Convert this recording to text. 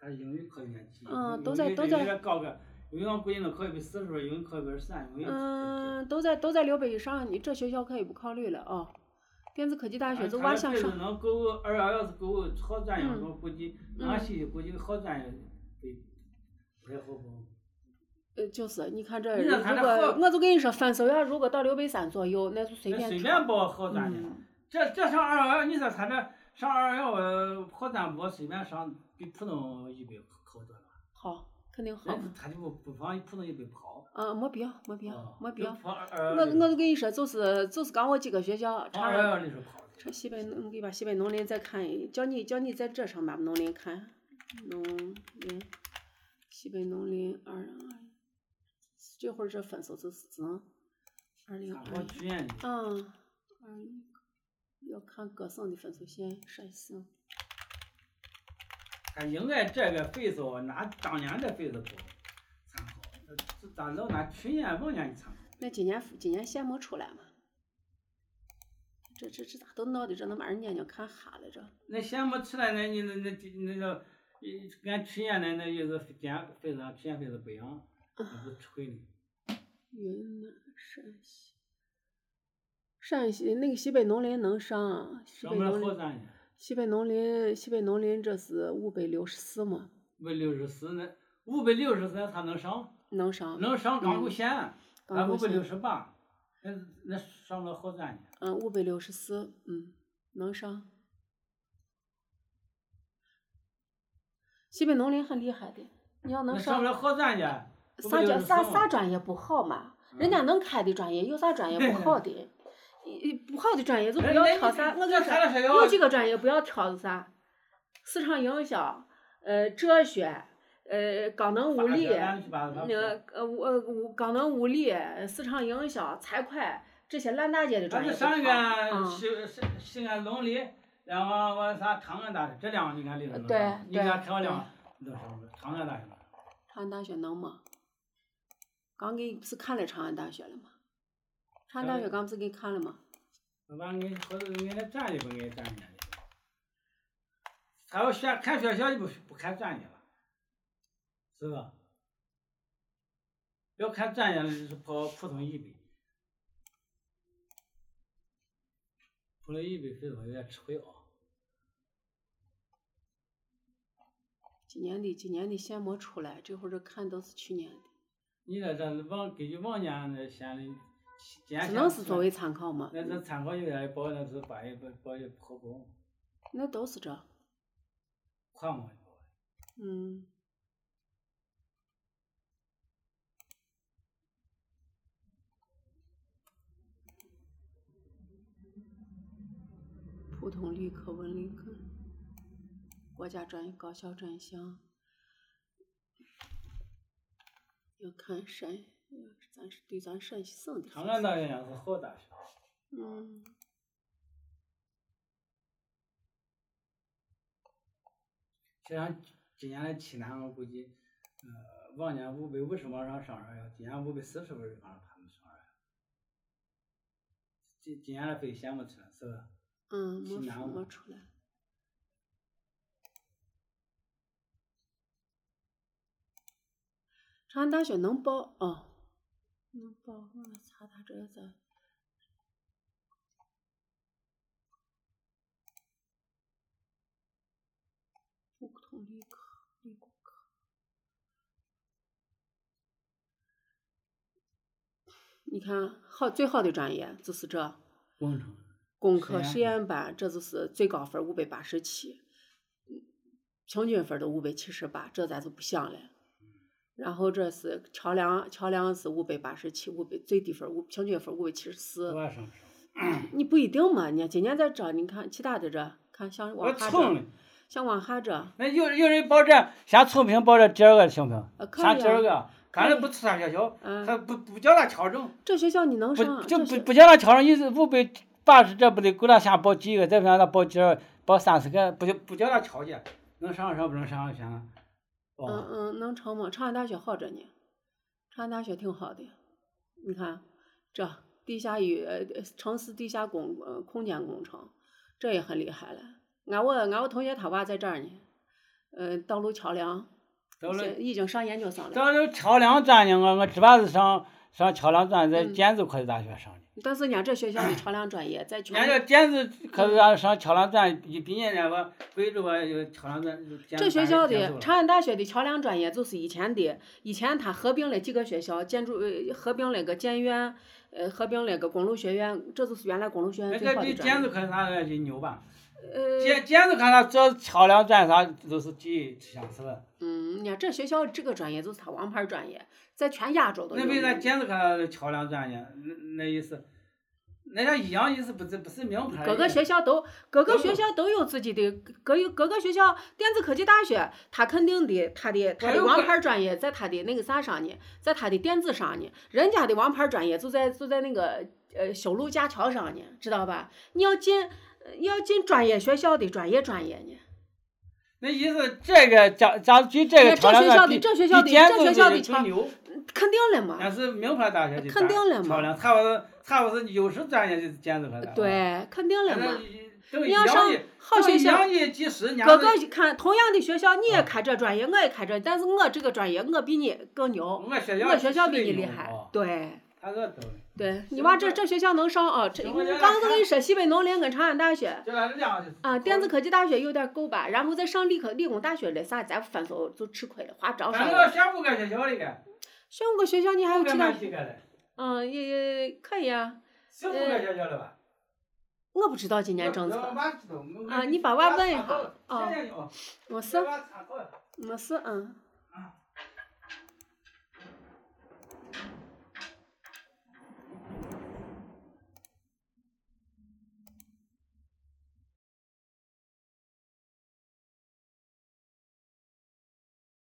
他英语考有点急，嗯都在都在高个，英语我估计能考一百四十分，英语考一百三，英语。嗯，都在都在六百以上，你这学校可以不考虑了啊。电子科技大学就往向上，能够二幺幺是够好专业，嗯我估计俺系估计好专业得不太好报。呃，就是你看这，你如果我就跟你说，分数要如果到六百三左右，那就随那便挑随便报好专业。嗯这这上二幺幺，你说他这上二幺幺呃好专不随便上，比普通一百好多了。好，肯定好。人他就不不放普通一百不好。啊，没必要，没必要啊，没必要。我我就跟你说，就是就是刚我几个学校，放二幺长幺里头考的。这西北农，我给你把西北农林再看一，叫你叫你在这上把农林看，农林，西北农林二零二，这会儿这分数就是只能二零参二一。嗯，二一，要看各省的分数线，陕西省。他应该这个分数拿当年的分数考，呃这咱老拿去年往年的参考。那今年今年线没出来吗？这这这咋都闹的这能把人眼睛看瞎了这？那线没出来，那你那那那个，呃俺去年的那也是今年分数去年分数不一样，那不吹的。云南、陕西，陕西那个西北农林能上，西上不了北农林，好专业，西北农林，西北农林这是五百六十四嘛，五百六十四那五百六十四他能上，能上，能上刚够嗯线，刚够俺五百六十八，那那上不了好专业。嗯，五百六十四，嗯，能上。西北农林很厉害的，你要能上上不，了好专业。啥叫啥啥专？业不好嘛？嗯人家能开的专业有啥专业不好的？一不好的专业就不要挑啥。我跟说，有几个专业不要挑是啥？市场营销，呃，哲学，呃，高能物理，那个呃物呃物高能物理，市场营销，财会这些烂大街的专业上挑。个嗯，西西西安农林，然后我啥长安大学，这两个你看里头能对，你对看漂亮，能上不了？长安大学。长安大学能吗？刚给你不是看了长安大学了吗？长安大学刚不是给你看了吗？完给或者给那专业不给专业的，他要选看学校就不不看专业了，是吧？要看专业的就是跑普通一本，普通一本分数有点吃亏啊。今年的今年的线没出来，这会儿这看都是去年的，你那这往根据往年那县里，今年只能是作为参考嘛。那这参考有点报那是八一报报也不好报，那都是这，快嘛报。嗯。普通理科、文理科，国家专业高校专项，要看陕，要咱是对咱陕西省的。长安大学也是好大学。嗯，就像今年的济南，我估计，呃，往年五百五十往上上二幺，今年五百四十分儿往上他们上二幺。今今年的分线没出来，是吧？嗯，没南嘛没出来。长安大学能报哦，能报。我查他这在。普通理科、理工科。你看，好最好的专业就是这。工程。工科实实验班，这就是最高分五百八十七，平均分都五百七十八，这咱就不想了。然后这是桥梁，桥梁是五百八十七，五百最低分五平均分五百七十四。多上不上？你不一定嘛，你今年在这，你看其他的这，看像我往下这，。像往下这，那有有人报这，先测评报这第二个行不行？先。第二个，看可以着不出啥学校，嗯他不不叫他调整，这学校你能不上，就不不叫他调整，意思五百八十这不得够他先报几个，再不让他报几个，报三四个，不就不叫他调节，能上上不能上先。嗯哦，嗯，能成吗？长安大学好着呢，长安大学挺好的。你看，这地下与呃城市地下工呃空间工程，这也很厉害了。俺我俺我同学他娃在这儿呢，呃，道路桥梁，已经上研究生了。道路桥梁专呢，我我只把是上上桥梁专，在嗯建筑科技大学上的。但是人家这学校的桥梁专业在全人家建筑科技大学上桥梁专，一毕业呢，我贵州吧有桥梁专。业这学校的长安大学的桥梁专业就是以前的，以前它合并了几个学校，建筑呃合并了个建院，呃合并了个公路学院，这就是原来公路学院那最好的专个比建筑业。科技大学就牛吧？呃，建建筑科技大学做桥梁专啥都是第一相似的。嗯，你看这学校这个专业就是他王牌专业，在全亚洲都那为啥名。建筑科技大学桥梁专业？那那意思，那家一样意思，不是不是名牌。各个学校都各个学校都有自己的各有各个学校，电子科技大学他肯定的他的他的王牌专业在他的那个啥上呢，在他的电子上呢，人家的王牌专业就在就在那个呃修路架桥上呢，知道吧？你要进要进专业学校的专业专业呢，那意思这个假假如举这个这学校的比这学校的比建这筑学校的桥更牛。肯定了嘛那，是名牌大学的肯定专了嘛漂亮，差不多差不多是优势专业的建筑科大。。对，肯定了那嘛。你要上好学校。各个看同样的学校，你也啊开这专业，我也开这，但是我这个专业我比你更牛，我学校比你厉害啊。对他这都。对，你行娃这这学校能上啊？这行我刚来跟你说，西北农林跟长安大学啊，电子科技大学有点够吧，然后再上理科理工大学的啥，咱分手就吃亏了，花招少咱了。这选五个学校的个，选五个学校，你还有其他？嗯，也也可以啊。是五个学校了吧？我不知道今年政我策，啊你把娃问一下啊现在有我是我参考了我是嗯。啊